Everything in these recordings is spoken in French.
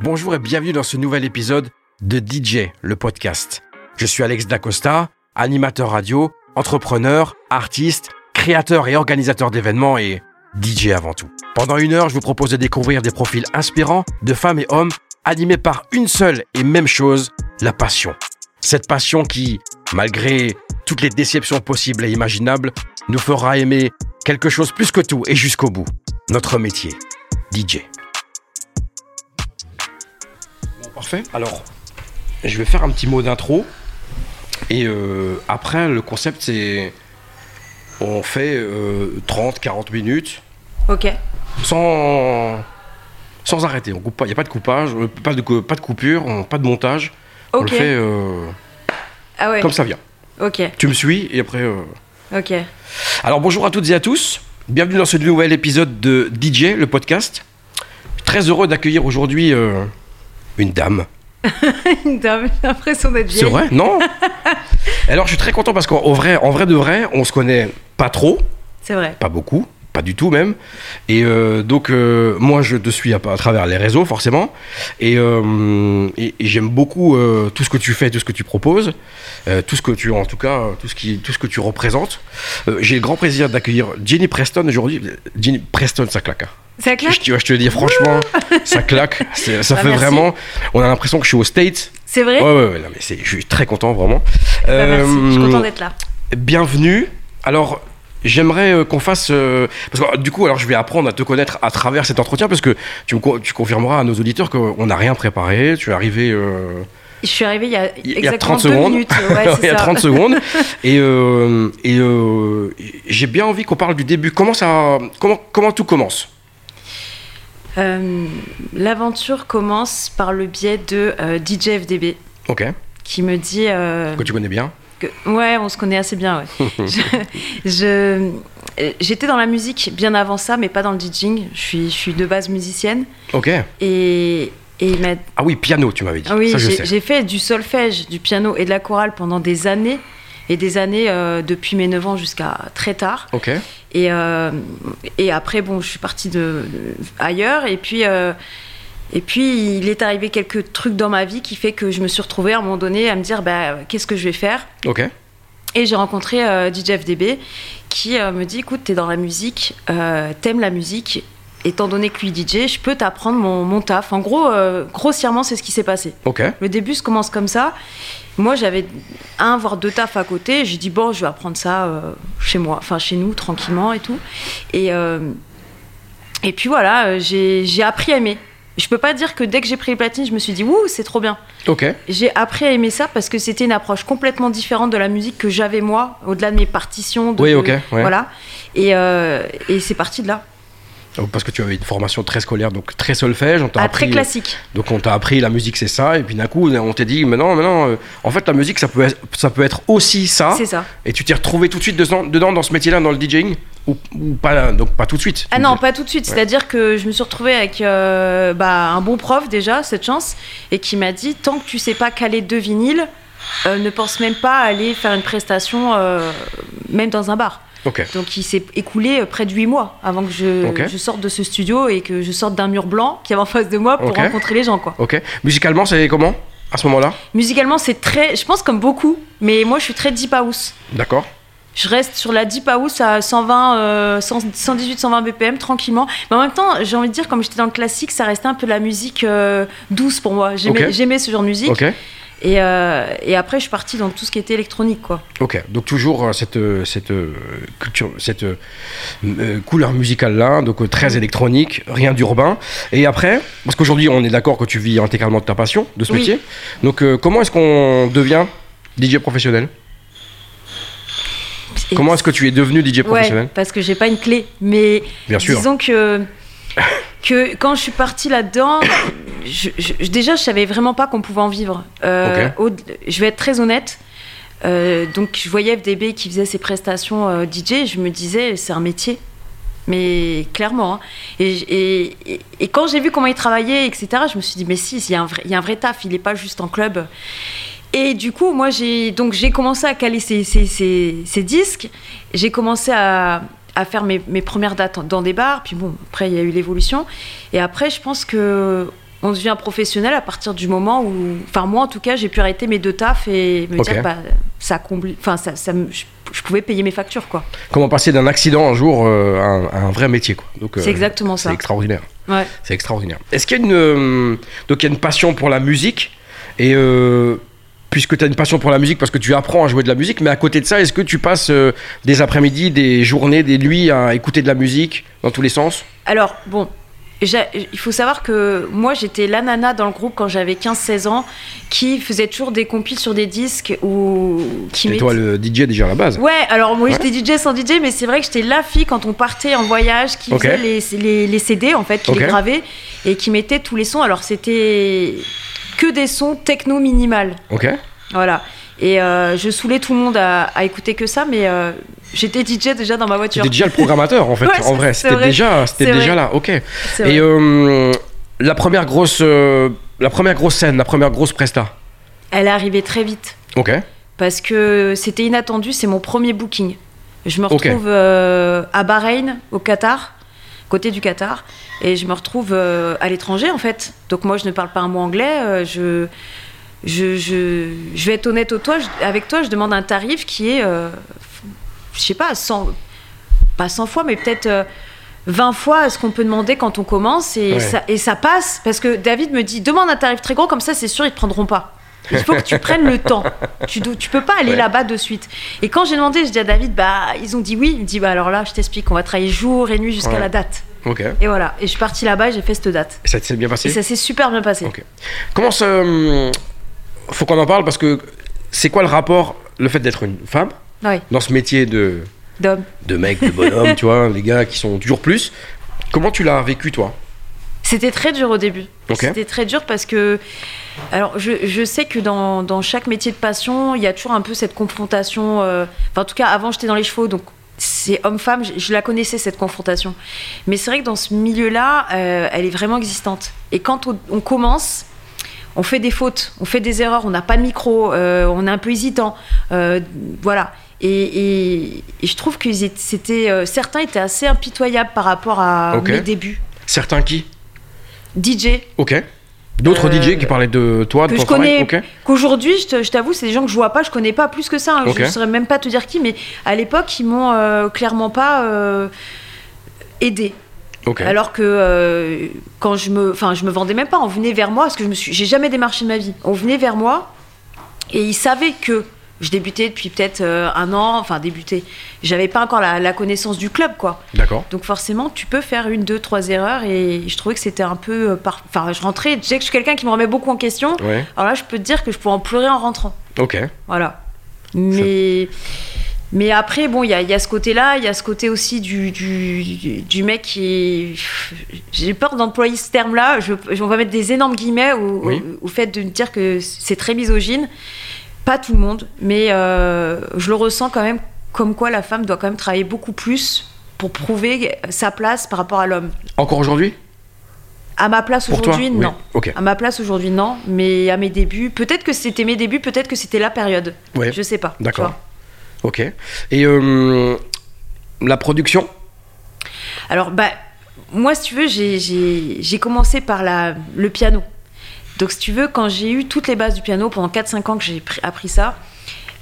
Bonjour et bienvenue dans ce nouvel épisode de DJ, le podcast. Je suis Alex Dacosta, animateur radio, entrepreneur, artiste, créateur et organisateur d'événements et DJ avant tout. Pendant une heure, je vous propose de découvrir des profils inspirants de femmes et hommes animés par une seule et même chose, la passion. Cette passion qui, malgré toutes les déceptions possibles et imaginables, nous fera aimer quelque chose plus que tout et jusqu'au bout. Notre métier, DJ. Parfait. Alors, je vais faire un petit mot d'intro. Et euh, après, le concept, c'est. On fait euh, 30-40 minutes Ok. sans, sans arrêter. On coupe pas. Il n'y a pas de coupage, euh, pas de, cou- pas de coupure, on- pas de montage. On Ok. le fait euh, Ah ouais. comme ça vient. Ok. Tu me suis et après. euh, Ok. Alors bonjour à toutes et à tous. Bienvenue dans ce nouvel épisode de DJ, le podcast. Très heureux d'accueillir aujourd'hui euh, une dame. T'as l'impression d'être vieille. C'est vrai? Non Alors je suis très content parce qu'en vrai, en vrai de vrai, on se connaît pas trop, C'est vrai. pas beaucoup, pas du tout même. Et euh, donc euh, moi je te suis à, à travers les réseaux forcément. Et, euh, et- et j'aime beaucoup euh, tout ce que tu fais, tout ce que tu proposes, euh, tout ce que tu en tout cas tout ce qui tout ce que tu représentes. Euh, J'ai le grand plaisir d'accueillir Jenny Preston aujourd'hui. Jenny Preston ça claque. hein. Ça Je, claque te- je te le dis franchement, ça claque. Ça Bah, fait merci. vraiment. On a l'impression que je suis aux States. C'est vrai Ouais, ouais, ouais, non, mais je suis très content vraiment. Bah, Merci. Je suis Euh, contente d'être là. bienvenue. Alors, j'aimerais euh, qu'on fasse. euh, parce que du coup, alors je vais apprendre à te connaître à travers cet entretien parce que tu, me, tu confirmeras à nos auditeurs qu'on n'a rien préparé. Tu es arrivé. euh, Je suis arrivée il y a exactement 30 deux secondes. minutes. Ouais, il y a ça. 30 secondes. Et, euh, et j'ai bien envie qu'on parle du début. Comment, ça, comment, comment tout commence? L'aventure commence par le biais de euh, DJ FDB Ok. qui me dit. euh, Que tu connais bien. que- ouais, on se connaît assez bien, ouais. je, euh, J'étais dans la musique bien avant ça, mais pas dans le DJing. Je suis, je suis de base musicienne. Ok. Et, et m'a Ah oui, piano, tu m'avais dit. Oui, j'ai fait du solfège, du piano et de la chorale pendant des années. Et des années euh, depuis mes 9 ans jusqu'à très tard. Ok. Et, euh, et après, bon, je suis partie de, de- ailleurs. Et puis, euh, et puis, il est arrivé quelques trucs dans ma vie qui fait que je me suis retrouvée à un moment donné à me dire bah, qu'est-ce que je vais faire? Ok. Et j'ai rencontré DJ FDB qui me dit écoute, t'es dans la musique, t'aimes la musique. Étant donné que lui DJ, je peux t'apprendre mon, mon taf. En gros, grossièrement, c'est ce qui s'est passé. Ok. Le début se commence comme ça. Moi, j'avais un, voire deux tafs à côté. J'ai dit, bon, je vais apprendre ça euh, chez moi, enfin chez nous, tranquillement et tout. Et, euh, et puis voilà, euh, j'ai appris à aimer. Je peux pas dire que dès que j'ai pris les platines, je me suis dit, ouh, c'est trop bien. Ok. J'ai appris à aimer ça parce que c'était une approche complètement différente de la musique que j'avais moi, au-delà de mes partitions. De, Oui, ok, ouais. Voilà. Et, euh, et c'est parti de là. Donc, Parce que tu avais une formation très scolaire, donc très solfège. On t'a Ah, très classique. Donc on t'a appris la musique c'est ça et puis d'un coup on t'a dit mais non mais non euh, en fait la musique ça peut être, ça peut être aussi ça C'est ça. et tu t'es retrouvé tout de suite dedans, dedans dans ce métier-là dans le DJing ou, ou pas donc pas tout de suite. Ah non, pas tout de suite. Ouais. C'est-à-dire que je me suis retrouvée avec euh, bah, un bon prof déjà, cette chance, et qui m'a dit tant que tu sais pas caler deux vinyles, euh, ne pense même pas à aller faire une prestation, euh, même dans un bar. Donc il s'est écoulé euh, près de 8 mois avant que je, sorte de ce studio et que je sorte d'un mur blanc qui est en face de moi pour rencontrer les gens. quoi. Ok. Musicalement c'est comment à ce moment-là? Musicalement, c'est très, je pense comme beaucoup, mais moi je suis très deep house. D'accord. Je reste sur la deep house à 120, euh, 100 118, 120 BPM tranquillement. Mais en même temps, j'ai envie de dire, comme j'étais dans le classique, ça restait un peu la musique euh, douce pour moi. J'aimais j'aimais ce genre de musique. Et, euh, et après, je suis partie dans tout ce qui était électronique, quoi. Ok. Donc toujours euh, cette euh, cette culture cette euh, couleur musicale là donc très électronique rien d'urbain et après parce qu'aujourd'hui on est d'accord que tu vis intégralement de ta passion de ce Oui. métier donc euh, comment est-ce qu'on devient DJ professionnel? Et- Comment est-ce que tu es devenu DJ professionnel Ouais, parce que j'ai pas une clé. Mais Bien sûr. disons que, que quand je suis partie là-dedans, je- je- déjà, je savais vraiment pas qu'on pouvait en vivre. Euh, au- je vais être très honnête. Euh, donc, je voyais FDB qui faisait ses prestations euh, DJ. Je me disais, c'est un métier. Mais clairement. hein. Et, et- et- et quand j'ai vu comment il travaillait, etc., je me suis dit, mais si, il y, a un vrai- il y a un vrai taf. Il n'est pas juste en club. Et du coup, moi, j'ai donc j'ai commencé à caler ces, ces- ces- ces disques. J'ai commencé à, à faire mes, mes premières dates dans des bars. Puis bon, après, il y a eu l'évolution. Et après, je pense que on devient professionnel à partir du moment où, enfin moi en tout cas, j'ai pu arrêter mes deux tafs et me dire bah ça comble, enfin ça, ça je, pouvais payer mes factures quoi. Comment passer d'un accident un jour euh, à, un, vrai métier quoi. Donc c'est exactement ça. C'est extraordinaire. Ouais. C'est extraordinaire. Est-ce qu'il y a une donc il y a une passion pour la musique et puisque tu as une passion pour la musique, parce que tu apprends à jouer de la musique, mais à côté de ça, est-ce que tu passes euh, des après-midi, des journées, des nuits à écouter de la musique dans tous les sens? Alors, bon, il faut savoir que moi j'étais la nana dans le groupe quand j'avais 15-16 ans qui faisait toujours des compiles sur des disques ou qui toi le DJ déjà à la base. Ouais, alors moi j'étais DJ sans DJ mais c'est vrai que j'étais la fille quand on partait en voyage qui faisait les, les, CD en fait, qui les gravait et qui mettait tous les sons. Alors c'était que des sons techno minimal. Ok. Voilà. Et euh, je saoulais tout le monde à, écouter que ça, mais euh, j'étais DJ déjà dans ma voiture. C'était déjà le programmateur en fait, en vrai. C'était déjà, c'était déjà là. Ok. Et euh, la première grosse, la première grosse scène, la première grosse presta. Elle est arrivée très vite. Ok. Parce que c'était inattendu. C'est mon premier booking. Je me retrouve à Bahreïn, au Qatar côté du Qatar. Et je me retrouve euh, à l'étranger, en fait. Donc moi, je ne parle pas un mot anglais. Euh, je, je, je, je, vais être honnête au toi, avec toi, je demande un tarif qui est, euh, je sais pas, 100, pas 100 fois, mais peut-être 20 fois ce qu'on peut demander quand on commence. Et, ça, et ça passe, parce que David me dit, demande un tarif très gros, comme ça, c'est sûr, ils ne te prendront pas. Il faut que tu prennes le temps. Tu, tu peux pas aller là-bas de suite. Et quand j'ai demandé, je dis à David, bah, ils ont dit oui. Il me dit, bah, alors là, je t'explique, on va travailler jour et nuit jusqu'à la date. Et voilà. Et je suis partie là-bas et j'ai fait cette date. Et ça s'est bien passé Et ça s'est super bien passé. Comment ça. Hum, faut qu'on en parle parce que c'est quoi le rapport, le fait d'être une femme dans ce métier de. D'homme. De mec, de bonhomme, tu vois, les gars qui sont toujours plus. Comment tu l'as vécu, toi? C'était très dur au début. C'était très dur parce que. Alors, je, je sais que dans, dans, chaque métier de passion, il y a toujours un peu cette confrontation. Euh, enfin, en tout cas, avant, j'étais dans les chevaux, donc c'est homme-femme, je, la connaissais cette confrontation. Mais c'est vrai que dans ce milieu-là, euh, elle est vraiment existante. Et quand on, commence, on fait des fautes, on fait des erreurs, on n'a pas de micro, euh, on est un peu hésitant. Euh, voilà. Et, je trouve que c'était, certains étaient assez impitoyables par rapport à mes débuts. Certains qui? DJ. Ok. D'autres euh, DJ qui parlaient de toi, de que je connais, qu'aujourd'hui, je t'avoue, c'est des gens que je vois pas, je connais pas plus que ça. Hein. Je ne saurais même pas te dire qui, mais à l'époque, ils m'ont euh, clairement pas euh, aidé. Alors que quand je me, enfin, je me vendais même pas, on venait vers moi parce que je me suis, j'ai jamais démarché de ma vie. On venait vers moi et ils savaient que je débutais depuis peut-être euh, un an, enfin débuté. J'avais pas encore la, connaissance du club, quoi. D'accord. Donc forcément, tu peux faire une, deux, trois erreurs et je trouvais que c'était un peu. Euh, enfin, je rentrais, je sais que je suis quelqu'un qui me remet beaucoup en question. Alors là, je peux te dire que je pourrais en pleurer en rentrant. Ok. Voilà. Mais. Mais après, bon, il y, y a, ce côté-là, il y a ce côté aussi du, du, du mec qui. J'ai peur d'employer ce terme-là. Je, on va mettre des énormes guillemets au, au fait de me dire que c'est très misogyne. Pas tout le monde, mais euh, je le ressens quand même comme quoi la femme doit quand même travailler beaucoup plus pour prouver sa place par rapport à l'homme. Encore aujourd'hui? À ma place aujourd'hui, non. Oui. À ma place aujourd'hui, non. Mais à mes débuts, peut-être que c'était mes débuts, peut-être que c'était la période. Ouais. Je sais pas. D'accord. Ok. Et euh, la production? Alors, bah, moi, si tu veux, j'ai commencé par la, le piano. Donc, si tu veux, quand j'ai eu toutes les bases du piano pendant 4-5 ans que j'ai appris ça,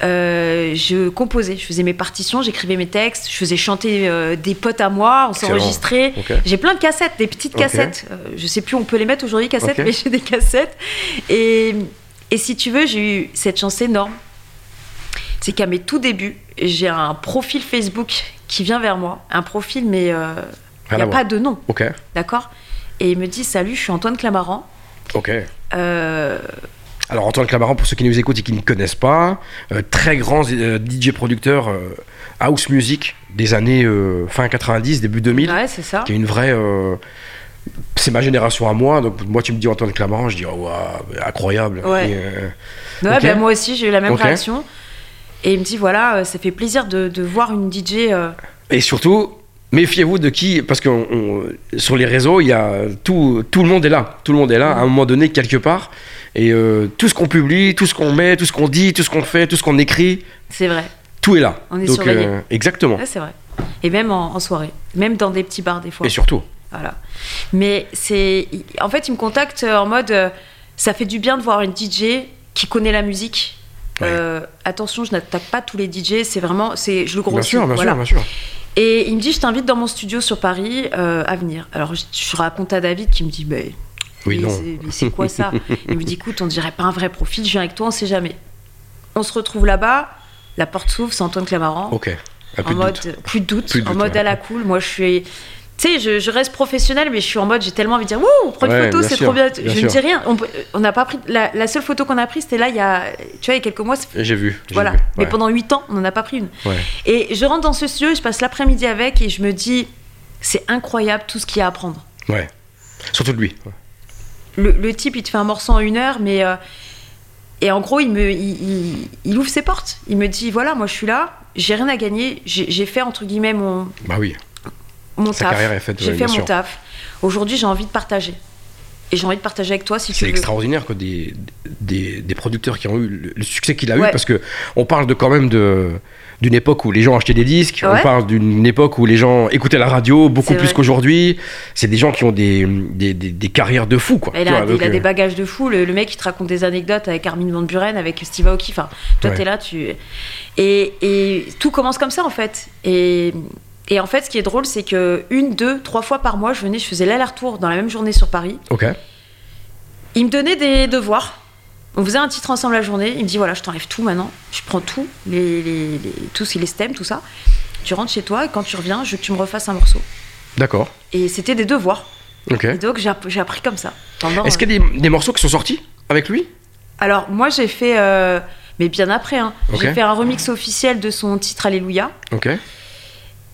euh, je composais, je faisais mes partitions, j'écrivais mes textes, je faisais chanter euh, des potes à moi, on s'enregistrait. J'ai plein de cassettes, des petites cassettes. Euh, je sais plus, on peut les mettre aujourd'hui, cassettes, mais j'ai des cassettes. Et, et, si tu veux, j'ai eu cette chance énorme. C'est qu'à mes tout débuts, j'ai un profil Facebook qui vient vers moi. Un profil, mais il n'y a pas de nom. D'accord? Et il me dit Salut, je suis Antoine Clamaran. Ok. Euh, Alors Antoine Clamaran, pour ceux qui nous écoutent et qui ne connaissent pas, euh, très grand euh, DJ producteur house music des années fin 90, début 2000. Ouais, c'est ça. Qui est une vraie... c'est ma génération à moi, donc moi tu me dis Antoine Clamaran, je dis oh, incroyable. Ouais. Ben, moi aussi j'ai eu la même réaction. Et il me dit voilà, ça fait plaisir de, de voir une DJ. Et surtout, méfiez-vous de qui, parce que sur les réseaux, il y a tout, tout le monde est là, tout le monde est là à un moment donné quelque part, et euh, tout ce qu'on publie, tout ce qu'on met, tout ce qu'on dit, tout ce qu'on fait, tout ce qu'on écrit, c'est vrai. Tout est là. On est Donc, euh, exactement. c'est vrai. Et même en, soirée, même dans des petits bars des fois. Et surtout. Voilà. Mais c'est. En fait, il me contacte en mode. euh, ça fait du bien de voir une DJ qui connaît la musique. Ouais. Euh, attention, je n'attaque pas tous les DJ, c'est vraiment. c'est Je le Bien grossis. sûr, bien voilà. sûr, bien sûr. Et il me dit Je t'invite dans mon studio sur Paris euh, à venir. Alors, je, je raconte à David qui me dit Mais Oui, mais non. c'est- quoi ça? Il me dit écoute, on dirait pas un vrai profil, je viens avec toi, on sait jamais. On se retrouve là-bas, la porte s'ouvre, c'est Antoine Clamaran. Ok. Peu en de mode doute. plus de doute, Plus en doute, mode ouais. à la cool. Moi, je suis. Tu sais, je, je reste professionnelle, mais je suis en mode, j'ai tellement envie de dire, wouh, prends une Ouais, photo, c'est trop bien. bien je ne dis rien. On On n'a pas pris. La, la seule photo qu'on a prise, c'était là, il y a, tu vois, il y a quelques mois. J'ai vu. Voilà. vu, Mais pendant 8 ans, on n'en a pas pris une. Ouais. Et je rentre dans ce studio, je passe l'après-midi avec, et je me dis, c'est incroyable tout ce qu'il y a à apprendre. Ouais. Surtout de lui. le, le type, il te fait un morceau en une heure, mais. euh, et en gros, il, me, il, il- il ouvre ses portes. Il me dit voilà, moi je suis là, j'ai rien à gagner, j'ai fait entre guillemets mon, Bah oui. Mon Sa taf. est faite, J'ai ouais, fait mon sûr. taf. Aujourd'hui, j'ai envie de partager. Et j'ai envie de partager avec toi si tu C'est veux. extraordinaire que des, des, des producteurs qui ont eu le, le succès qu'il a eu parce que on parle de quand même de d'une époque où les gens achetaient des disques, on parle d'une époque où les gens écoutaient la radio beaucoup C'est plus qu'aujourd'hui. C'est des gens qui ont des, des, des, carrières de fous quoi. Il a, vois, donc, il a des euh, bagages de fou. Le, le mec, il te raconte des anecdotes avec Armin Van Buren, avec Steve Aoki. Enfin, toi, Ouais. t'es là, tu. Et, et tout commence comme ça, en fait. Et, et en fait, ce qui est drôle, c'est que une, deux, trois fois par mois, je venais, je faisais l'aller-retour dans la même journée sur Paris. Ok. Il me donnait des devoirs. On faisait un titre ensemble la journée. Il me dit voilà, je t'enlève tout maintenant. Je prends tout, les, les, les, est les stems, tout ça. Tu rentres chez toi et quand tu reviens, je veux que tu me refasses un morceau. D'accord. Et c'était des devoirs. Ok. Et donc j'ai app- j'ai appris comme ça. Est-ce qu'il y a des, des morceaux qui sont sortis avec lui? Alors moi j'ai fait, euh, mais bien après, hein, Ok. j'ai fait un remix officiel de son titre Alléluia. Ok.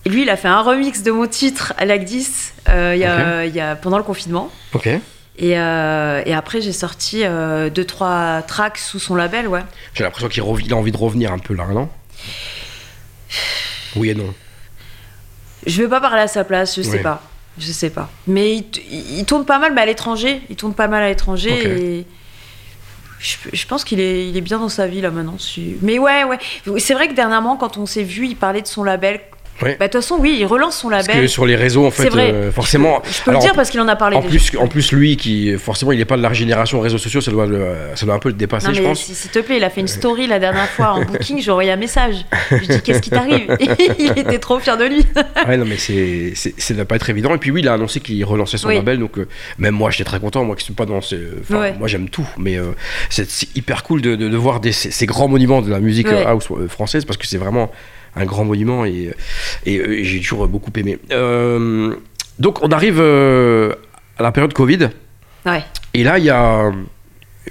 Et lui il a fait un remix de mon titre à l'Agdis euh, il y a- il y a- pendant le confinement. Ok. Et, euh, et après j'ai sorti euh, deux trois tracks sous son label, ouais. J'ai l'impression qu'il a envie de revenir un peu là, non? Oui et non. Je vais pas parler à sa place, je sais Oui. pas. Je sais pas. Mais il, tourne pas mal mais à l'étranger. Il tourne pas mal à l'étranger Ok. et je, pense qu'il est, il est bien dans sa vie là maintenant. Mais ouais, ouais. C'est vrai que dernièrement, quand on s'est vu, il parlait de son label. Ouais. Bah, de toute façon, oui, il relance son Parce que label. sur les réseaux, en fait, vrai. euh, forcément. Je peux alors, le dire parce qu'il en a parlé En déjà. plus, en plus, lui, qui forcément, il n'est pas de la génération réseaux sociaux, ça doit, le- ça doit un peu le dépasser, Non, je pense. s'il te plaît, il a fait une story la dernière fois en booking, j'ai envoyé un message. Je lui ai dit qu'est-ce qui t'arrive? Il était trop fier de lui. Ouais, non, mais c'est, c'est, ça doit pas être évident. Et puis, oui, il a annoncé qu'il relançait son Oui. label, donc euh, même moi, j'étais très content. Moi, qui suis pas dans ces, Ouais. moi, j'aime tout, mais euh, c'est, hyper cool de, de, de voir des, ces, ces grands monuments de la musique house française parce que c'est vraiment un grand monument et, et, euh, et j'ai toujours beaucoup aimé. Euh, donc, on arrive euh, à la période Covid. Ouais. Et là, il y a.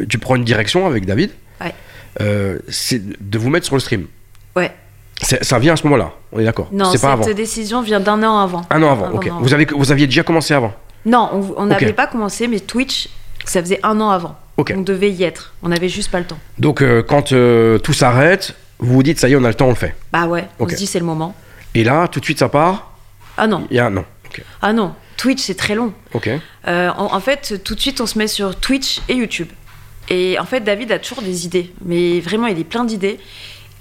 Tu prends une direction avec David. Ouais. Euh, c'est de vous mettre sur le stream. Ouais. Ça vient à ce moment-là, on est d'accord Non, C'est pas avant. cette décision vient d'un an avant. Un an avant, Un ok. an avant. Vous, avez, vous aviez déjà commencé avant Non, on- n'avait pas commencé, mais Twitch, ça faisait un an avant. Ok. On devait y être. On n'avait juste pas le temps. Donc, euh, quand euh, tout s'arrête, vous vous dites, ça y est, on a le temps, on le fait. Bah ouais, on se dit c'est le moment. Et là, tout de suite, ça part. Ah non, Il y a. Ok. ah non. Twitch, c'est très long. Ok. Euh, en, en fait, tout de suite, on se met sur Twitch et YouTube. Et en fait, David a toujours des idées, mais vraiment, il est plein d'idées.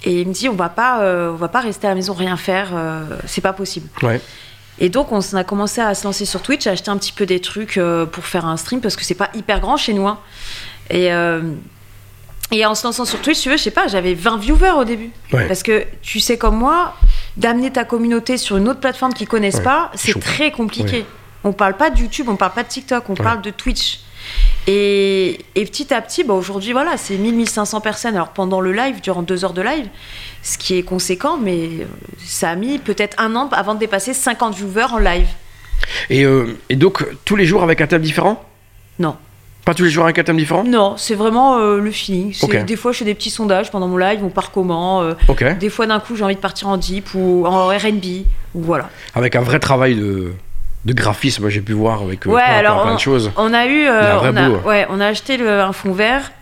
Et il me dit, on va pas, euh, on va pas rester à la maison rien faire, euh, c'est pas possible. Ouais. Et donc, on a commencé à se lancer sur Twitch, à acheter un petit peu des trucs pour faire un stream parce que c'est pas hyper grand chez nous. hein. Et et en se lançant sur Twitch, tu veux, je sais pas, j'avais 20 viewers au début. Ouais. Parce que tu sais comme moi, d'amener ta communauté sur une autre plateforme qu'ils connaissent Ouais, pas, c'est très compliqué. Ouais. On parle pas de YouTube, on parle pas de TikTok, on parle de Twitch. Et, et petit à petit, bah aujourd'hui, voilà, c'est 1000-1500 personnes. Alors pendant le live, durant deux heures de live, ce qui est conséquent, mais euh, ça a mis peut-être un an avant de dépasser 50 viewers en live. Et, euh, et donc, tous les jours avec un thème différent? Non. Pas tous les jours avec un thème différent Non, c'est vraiment euh, le feeling. Des fois, je fais des petits sondages pendant mon live, on part comment. euh, des fois, d'un coup, j'ai envie de partir en deep ou en RB. Voilà. Avec un vrai travail de, de graphisme, j'ai pu voir avec euh, Ouais, plein, alors, plein, plein de choses. On a eu. euh, on, a, ouais, on a acheté le- un fond vert.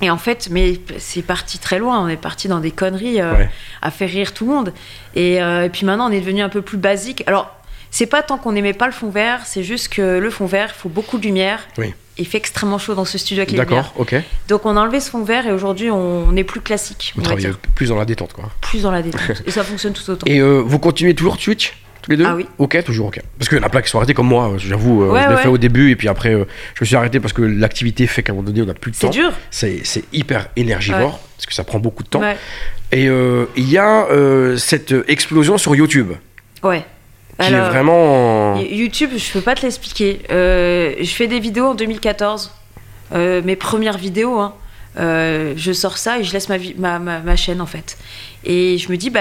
Et en fait, mais c'est parti très loin. On est parti dans des conneries Ouais. à faire rire tout le monde. Et, et puis maintenant, on est devenu un peu plus basique. Alors, c'est pas tant qu'on n'aimait pas le fond vert, c'est juste que le fond vert, il faut beaucoup de lumière. Oui. Il fait extrêmement chaud dans ce studio avec les. D'accord, ok. Donc on a enlevé ce fond vert et aujourd'hui on, est plus classique. Vous on va travaillez plus dans la détente, quoi. Plus dans la détente. et ça fonctionne tout autant. Et euh, vous continuez toujours Twitch tous les deux Ah oui. Ok, toujours ok. Parce qu'il y en a plein qui sont arrêtés comme moi, j'avoue. euh, Ouais, je l'ai ouais. fait au début et puis après, euh, je me suis arrêté parce que l'activité fait qu'à un moment donné, on n'a plus de C'est temps. dur. C'est c'est hyper énergivore parce que ça prend beaucoup de temps. Et euh, il y a euh, cette explosion sur YouTube Ouais. Alors, est vraiment. YouTube, je peux pas te l'expliquer. Euh, je fais des vidéos en 2014. Euh, mes premières vidéos, hein. Euh, je sors ça et je laisse ma, vi- ma, ma, ma chaîne en fait. Et je me dis, bah,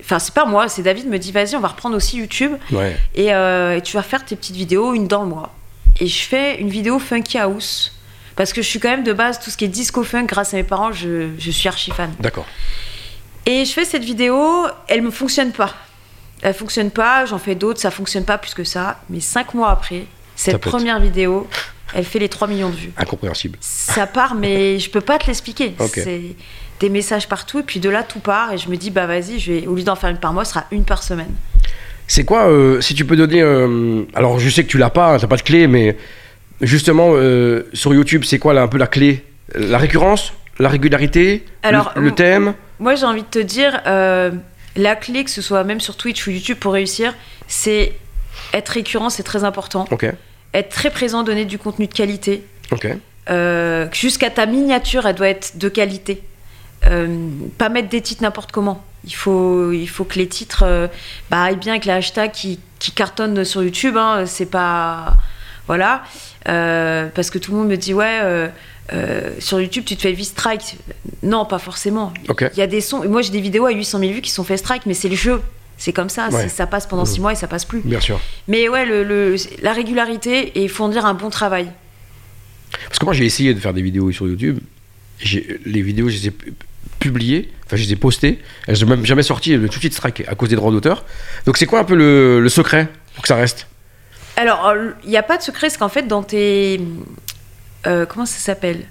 enfin, c'est pas moi, c'est David me dit, vas-y, on va reprendre aussi YouTube Ouais. et, et tu vas faire tes petites vidéos, une dans le mois. Et je fais une vidéo Funky House. Parce que je suis quand même de base, tout ce qui est disco funk, grâce à mes parents, je, je suis archi fan. D'accord. Et je fais cette vidéo, elle me fonctionne pas. Elle fonctionne pas, j'en fais d'autres, ça fonctionne pas plus que ça. Mais cinq mois après, cette première vidéo, elle fait les 3 millions de vues. Incompréhensible. Ça part, mais je peux pas te l'expliquer. C'est des messages partout, et puis de là, tout part. Et je me dis, bah vas-y, je vais, au lieu d'en faire une par mois, ce sera une par semaine. C'est quoi, euh, si tu peux donner. euh, alors, je sais que tu l'as pas, t'as pas de clé, mais justement, euh, sur YouTube, c'est quoi là, un peu la clé? La récurrence? La régularité? Alors, Le, le thème? Moi, j'ai envie de te dire, la clé, que ce soit même sur Twitch ou YouTube pour réussir, c'est être récurrent, c'est très important. Être très présent, donner du contenu de qualité. Euh, jusqu'à ta miniature, elle doit être de qualité. Euh, pas mettre des titres n'importe comment. Il faut, il faut que les titres euh, bah, aillent bien avec les hashtags qui, qui cartonnent sur YouTube. Hein, c'est pas. Voilà. Parce que tout le monde me dit, ouais, euh, euh, sur YouTube, tu te fais vite strike. Non, pas forcément. Il y a des sons. Moi, j'ai des vidéos à 800 000 vues qui sont fait strike, mais c'est le jeu. C'est comme ça. Ouais. Ça passe pendant 6 mois et ça passe plus. Bien sûr. Mais ouais, le, le- la régularité et fournir un bon travail. Parce que moi, j'ai essayé de faire des vidéos sur YouTube. Les vidéos, je les ai pu- publiées, enfin, je les ai postées. Elles sont même jamais ont tout de suite strike à cause des droits d'auteur. Donc, c'est quoi un peu le, le secret pour que ça reste? Alors, il n'y a pas de secret, c'est qu'en fait, dans tes. Euh, comment ça s'appelle?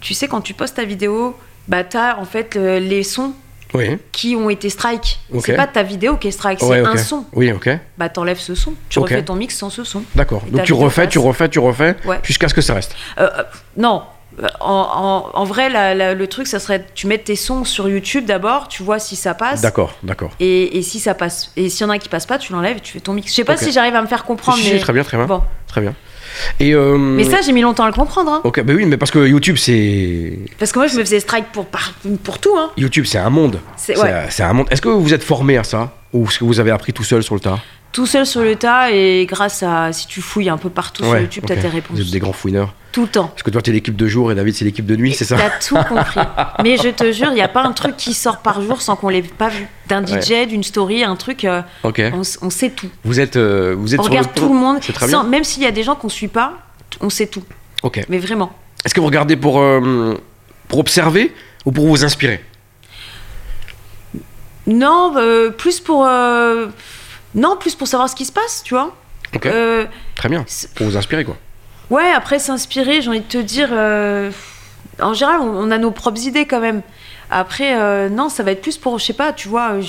Tu sais, quand tu postes ta vidéo, bah, tu as en fait le- les sons Oui. qui ont été strike. Ok. C'est pas ta vidéo qui est strike, c'est un son. Oui, ok. Bah, t'enlèves ce son. Tu refais ton mix sans ce son. D'accord. Donc, tu refais, tu refais, tu refais, Ouais. jusqu'à ce que ça reste. Euh, euh, non. En, en- en vrai, la- la- le truc, ça serait tu mets tes sons sur YouTube d'abord, tu vois si ça passe. D'accord, d'accord. Et, et si ça passe, et s'il y en a un qui passe pas, tu l'enlèves et tu fais ton mix. Je sais pas si j'arrive à me faire comprendre, Si, si, mais très bien, très bien. bon. Très bien. Et euh, Mais ça, j'ai mis longtemps à le comprendre, hein. Ok, bah oui, mais parce que YouTube, c'est. Parce que moi, je me faisais strike pour, pour tout, hein. YouTube, c'est un monde. C'est- ouais. c'est un monde. Est-ce que vous êtes formé à ça? Ou est-ce que vous avez appris tout seul sur le tas? Tout seul sur le tas et grâce à. Si tu fouilles un peu partout sur YouTube, ok. t'as tes réponses. Vous êtes des grands fouineurs. Tout le temps. Parce que toi, t'es l'équipe de jour et David, c'est l'équipe de nuit, c'est ça T'as tout compris. Mais je te jure, il n'y a pas un truc qui sort par jour sans qu'on l'ait pas vu. D'un Ouais. DJ, d'une story, un truc, euh, Ok. on, sait tout. Vous êtes, euh, vous êtes On sur regarde le tout le monde. Très sans- bien. même s'il y a des gens qu'on suit pas, on sait tout. Ok. Mais vraiment. Est-ce que vous regardez pour, euh, pour observer ou pour vous inspirer? Non, euh, plus pour. Non, plus pour savoir ce qui se passe, tu vois. Ok. Euh, Très bien. Pour vous inspirer, quoi. Ouais, après s'inspirer, j'ai envie de te dire. euh, En général, on, on a nos propres idées quand même. Après, euh, non, ça va être plus pour, je sais pas, tu vois, je,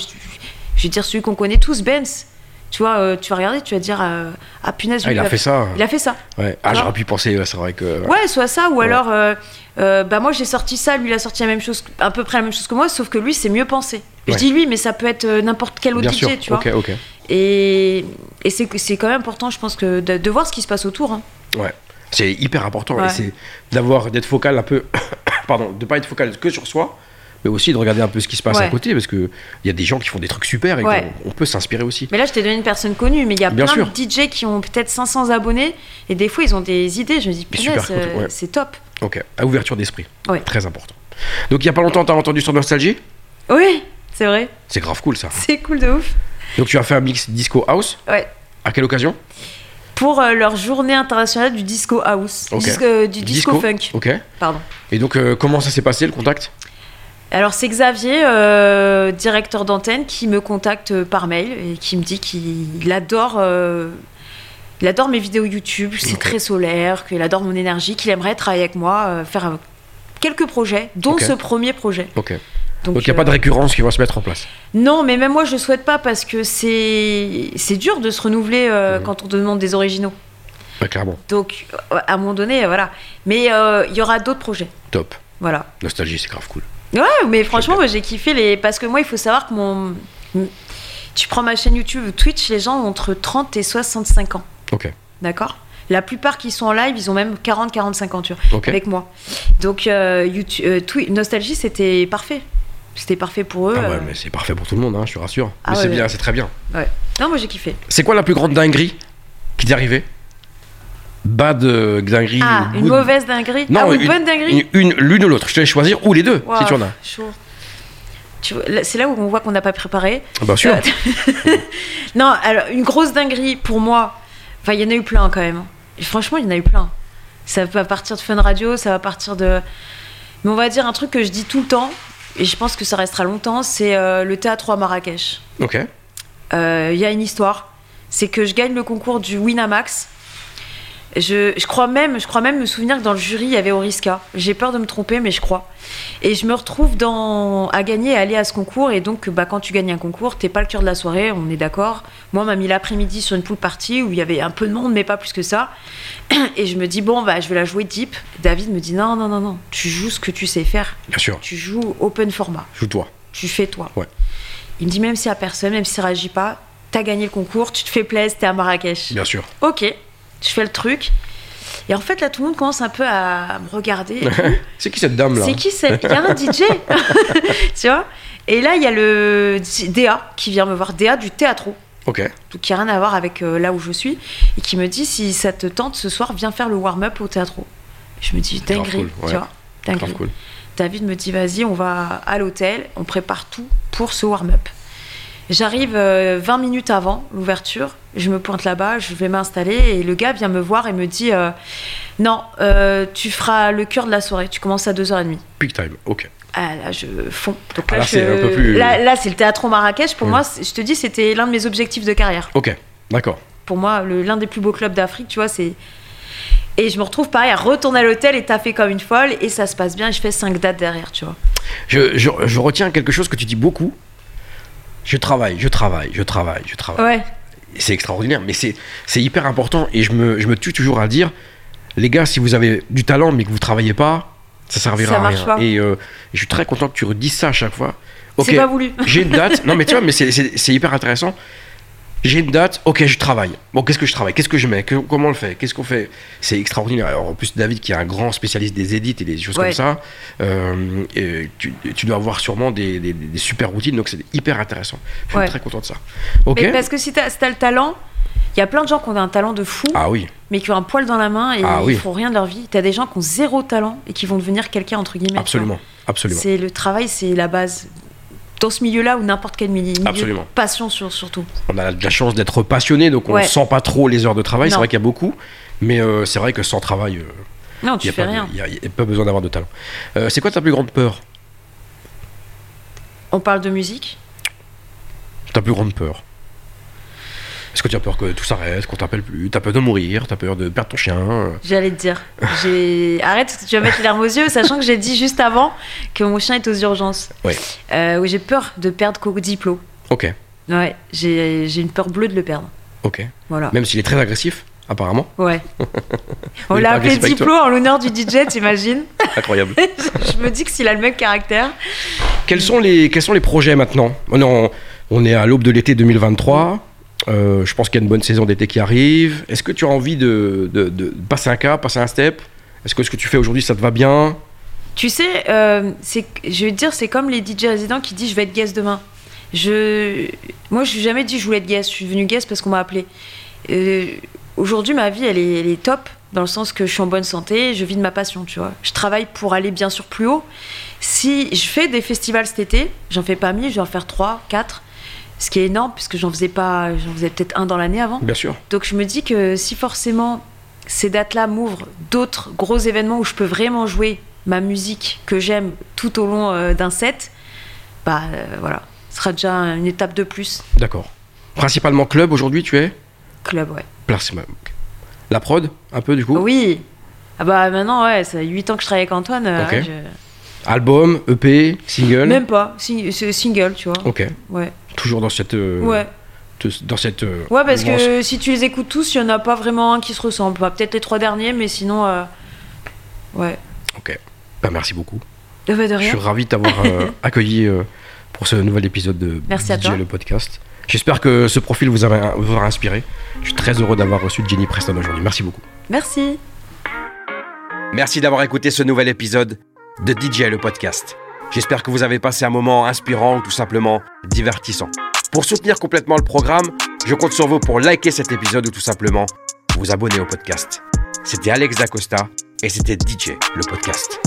je vais dire celui qu'on connaît tous, Benz. Tu vois, euh, tu vas regarder, tu vas dire, euh, ah punaise, Ah, il a fait ça. il a fait ça. Ouais. Ah, j'aurais pu penser, ouais, c'est vrai que. Ouais, soit ça, ou Ouais. alors, euh, euh, bah moi j'ai sorti ça, lui il a sorti la même chose, à peu près la même chose que moi, sauf que lui c'est mieux pensé. Je dis lui, mais ça peut être n'importe quel autre DJ, tu vois. Ok, ok. Et, et c'est quand même important, je pense, que de, de voir ce qui se passe autour. hein. Ouais. C'est hyper important. Et c'est d'avoir, d'être focal un peu. Pardon, de pas être focal que sur soi, mais aussi de regarder un peu ce qui se passe Ouais. à côté, parce qu'il y a des gens qui font des trucs super et Ouais. on peut s'inspirer aussi. Mais là, je t'ai donné une personne connue, mais il y a Bien plein sûr. de DJ qui ont peut-être 500 abonnés, et des fois ils ont des idées. Je me dis, punaise, euh, c'est top. Ok. À ouverture d'esprit. Très important. Donc il y a pas longtemps, t'as entendu sur Nostalgie? Oui, c'est vrai. C'est grave cool ça. C'est cool de ouf. Donc tu as fait un mix disco house? Ouais. À quelle occasion? Pour euh, leur journée internationale du disco house. Ok. Disque- euh, du disco, funk, Ok. pardon. Et donc euh, comment ça s'est passé le contact? Alors c'est Xavier, euh, directeur d'antenne, qui me contacte par mail et qui me dit qu'il adore, euh, il adore mes vidéos YouTube, c'est très solaire, qu'il adore mon énergie, qu'il aimerait travailler avec moi, euh, faire quelques projets, dont ce premier projet. Ok. Donc, il n'y a pas de récurrence qui va se mettre en place? Non, mais même moi je souhaite pas parce que c'est dur de se renouveler Mhm. quand on te demande des originaux. Ouais, clairement. Donc à un moment donné, voilà. Mais il y aura d'autres projets. Top. Voilà. Nostalgie, c'est grave cool. Ouais, mais franchement, moi j'ai kiffé les. Parce que moi, il faut savoir que mon. Tu prends ma chaîne YouTube ou Twitch, les gens ont entre 30 et 65 ans. Ok. D'accord? La plupart qui sont en live, ils ont même 40-45 ans tu vois, Ok. avec moi. Donc, euh, YouTube, euh, Twi- Nostalgie, c'était parfait. C'était parfait pour eux. Ah ouais, euh. mais c'est parfait pour tout le monde, hein, je te rassure. Ah mais ouais, c'est ouais. bien, c'est très bien. Non, moi j'ai kiffé. C'est quoi la plus grande dinguerie qui t'est arrivée? Bad dinguerie Ah, une good- mauvaise dinguerie? Non, Ah, ou une, une- bonne dinguerie? Une, une- l'une ou l'autre. Je te laisse choisir, ou les deux, si tu en as. chaud. C'est là où on voit qu'on n'a pas préparé. Bien sûr. Euh, non, alors une grosse dinguerie pour moi. Enfin, il y en a eu plein quand même. Et franchement, il y en a eu plein. Ça va partir de Fun Radio, ça va partir de. Mais on va dire un truc que je dis tout le temps, et je pense que ça restera longtemps, c'est euh, le théâtre à Marrakech. Ok. Euh, Il y a une histoire. C'est que je gagne le concours du Winamax. Je, je crois même, je crois même me souvenir que dans le jury il y avait Oriska. J'ai peur de me tromper, mais je crois. Et je me retrouve dans, à gagner, à aller à ce concours. Et donc, bah, quand tu gagnes un concours, t'es pas le cœur de la soirée, on est d'accord. Moi, on m'a mis l'après-midi sur une pool party où il y avait un peu de monde, mais pas plus que ça. Et je me dis bon, bah, je vais la jouer deep. David me dit non, non, non, non. Tu joues ce que tu sais faire. Bien sûr. Tu joues open format. Joue-toi. Tu fais toi. Ouais. Il me dit même si à personne, même si ça réagit pas, t'as gagné le concours, tu te fais plaisir, t'es à Marrakech. Bien sûr. Ok, je fais le truc. Et en fait, là, tout le monde commence un peu à me regarder. c'est qui cette dame là C'est qui c'est Il y a un DJ Tu vois? Et là, il y a le DA qui vient me voir, DA du théâtre, Ok. donc qui n'a rien à voir avec euh, là où je suis, et qui me dit si ça te tente ce soir, viens faire le warm-up au théâtre. Je me dis dinguerie, cool, ouais. tu vois dinguerie. cool. David me dit vas-y, on va à l'hôtel, on prépare tout pour ce warm-up. J'arrive euh, 20 minutes avant l'ouverture, je me pointe là-bas, je vais m'installer et le gars vient me voir et me dit euh, non, euh, tu feras le cœur de la soirée, tu commences à 2h30. Peak time. Ok. Ah là, je fonds. Donc Ah, là, là, je- c'est plus- là, là, c'est le théâtre au Marrakech. Pour Mm. moi, je te dis, c'était l'un de mes objectifs de carrière. Ok. D'accord. Pour moi, l'un des plus beaux clubs d'Afrique, tu vois, c'est. Et je me retrouve pareil à retourner à l'hôtel et taffer comme une folle et ça se passe bien et je fais 5 dates derrière, tu vois. Je, je, je retiens quelque chose que tu dis beaucoup. Je travaille, je travaille, je travaille, je travaille. Ouais, C'est extraordinaire, mais c'est hyper important et je me, je me tue toujours à dire. Les gars, si vous avez du talent mais que vous travaillez pas, ça servira Ça à rien. pas. Et euh, je suis très content que tu redises ça à chaque fois. Ok, c'est pas voulu. j'ai une date. Non, mais tu vois, mais c'est hyper intéressant. J'ai une date, ok, je travaille. Bon, qu'est-ce que je travaille? Qu'est-ce que je mets? Que- Comment on le fait? Qu'est-ce qu'on fait? C'est extraordinaire. Alors, en plus, David, qui est un grand spécialiste des édits et des choses Ouais. comme ça, euh, et tu, tu dois avoir sûrement des, des- des super routines, donc c'est hyper intéressant. Je suis Ouais. très content de ça. Ok? Mais parce que si si t'as le talent, il y a plein de gens qui ont un talent de fou, Ah oui, mais qui ont un poil dans la main et Ah ils oui. font rien de leur vie. T'as des gens qui ont zéro talent et qui vont devenir quelqu'un, entre guillemets. tu absolument. Absolument. C'est le travail, c'est la base. Dans ce milieu-là ou n'importe quel milieu, Absolument. passion sur, surtout. On a de la chance d'être passionné, donc on ne Ouais. sent pas trop les heures de travail. C'est vrai qu'il y a beaucoup, mais euh, c'est vrai que sans travail, euh, Non, il tu n'y a, fais pas de- rien. il y a- il y a pas besoin d'avoir de talent. Euh, c'est quoi ta plus grande peur? On parle de musique? Ta plus grande peur Est-ce que tu as peur que tout s'arrête, qu'on t'appelle plus T'as peur de mourir T'as peur de perdre ton chien euh, J'allais te dire. Arrête, tu vas mettre les larmes aux yeux, sachant que j'ai dit juste avant que mon chien est aux urgences. Euh, oui, j'ai peur de perdre Diplo. Ok, Ouais, j'ai, une peur bleue de le perdre. ok. Voilà. Même s'il est très agressif, apparemment. Ouais. On l'a appelé Diplo en l'honneur du DJ, t'imagines Incroyable. Je me dis que s'il a le même caractère. quels, sont les, quels sont les projets maintenant? On est, en- on est à l'aube de l'été 2023. Euh, je pense qu'il y a une bonne saison d'été qui arrive. Est-ce que tu as envie de, passer un cap, passer un step? Est-ce que ce que tu fais aujourd'hui, ça te va bien? Tu sais, euh, je vais te dire, c'est comme les DJ résidents qui disent je vais être guest demain. Je, moi, je n'ai jamais dit je voulais être guest. Je suis venue guest parce qu'on m'a appelé. Euh, aujourd'hui, ma vie, elle est, elle est top dans le sens que je suis en bonne santé, je vis de ma passion, tu vois. Je travaille pour aller bien sûr plus haut. Si je fais des festivals cet été, j'en fais pas mille, je vais en faire trois, quatre, ce qui est énorme puisque j'en faisais pas, j'en faisais peut-être un dans l'année avant. Bien sûr. Donc je me dis que si forcément ces dates-là m'ouvrent d'autres gros événements où je peux vraiment jouer ma musique que j'aime tout au long euh, d'un set, bah euh, voilà, ce sera déjà une étape de plus. D'accord. Principalement club aujourd'hui, tu es Club, ouais. Place- ok. La prod, un peu du coup Oui. Ah bah maintenant, ouais, ça fait 8 ans que je travaille avec Antoine. euh, Ok. ouais, je- Album, EP, single Même pas, sing- single, tu vois. Ok. Ouais. Toujours dans cette. euh, Ouais. Dans cette. euh, Ouais, parce mouvance. que si tu les écoutes tous, il y en a pas vraiment un qui se ressemble. Bah, Peut-être les trois derniers, mais sinon, euh, ouais. Ok. Bah, merci beaucoup. De, de Je rien. suis ravi de t'avoir euh, accueilli euh, pour ce nouvel épisode de Merci à DJ toi. le podcast. J'espère que ce profil vous, vous aura inspiré. Je suis très heureux d'avoir reçu Jenny Preston aujourd'hui. Merci beaucoup. Merci. Merci d'avoir écouté ce nouvel épisode de DJ le podcast. J'espère que vous avez passé un moment inspirant ou tout simplement divertissant. Pour soutenir complètement le programme, je compte sur vous pour liker cet épisode ou tout simplement vous abonner au podcast. C'était Alex Dacosta et c'était DJ le podcast.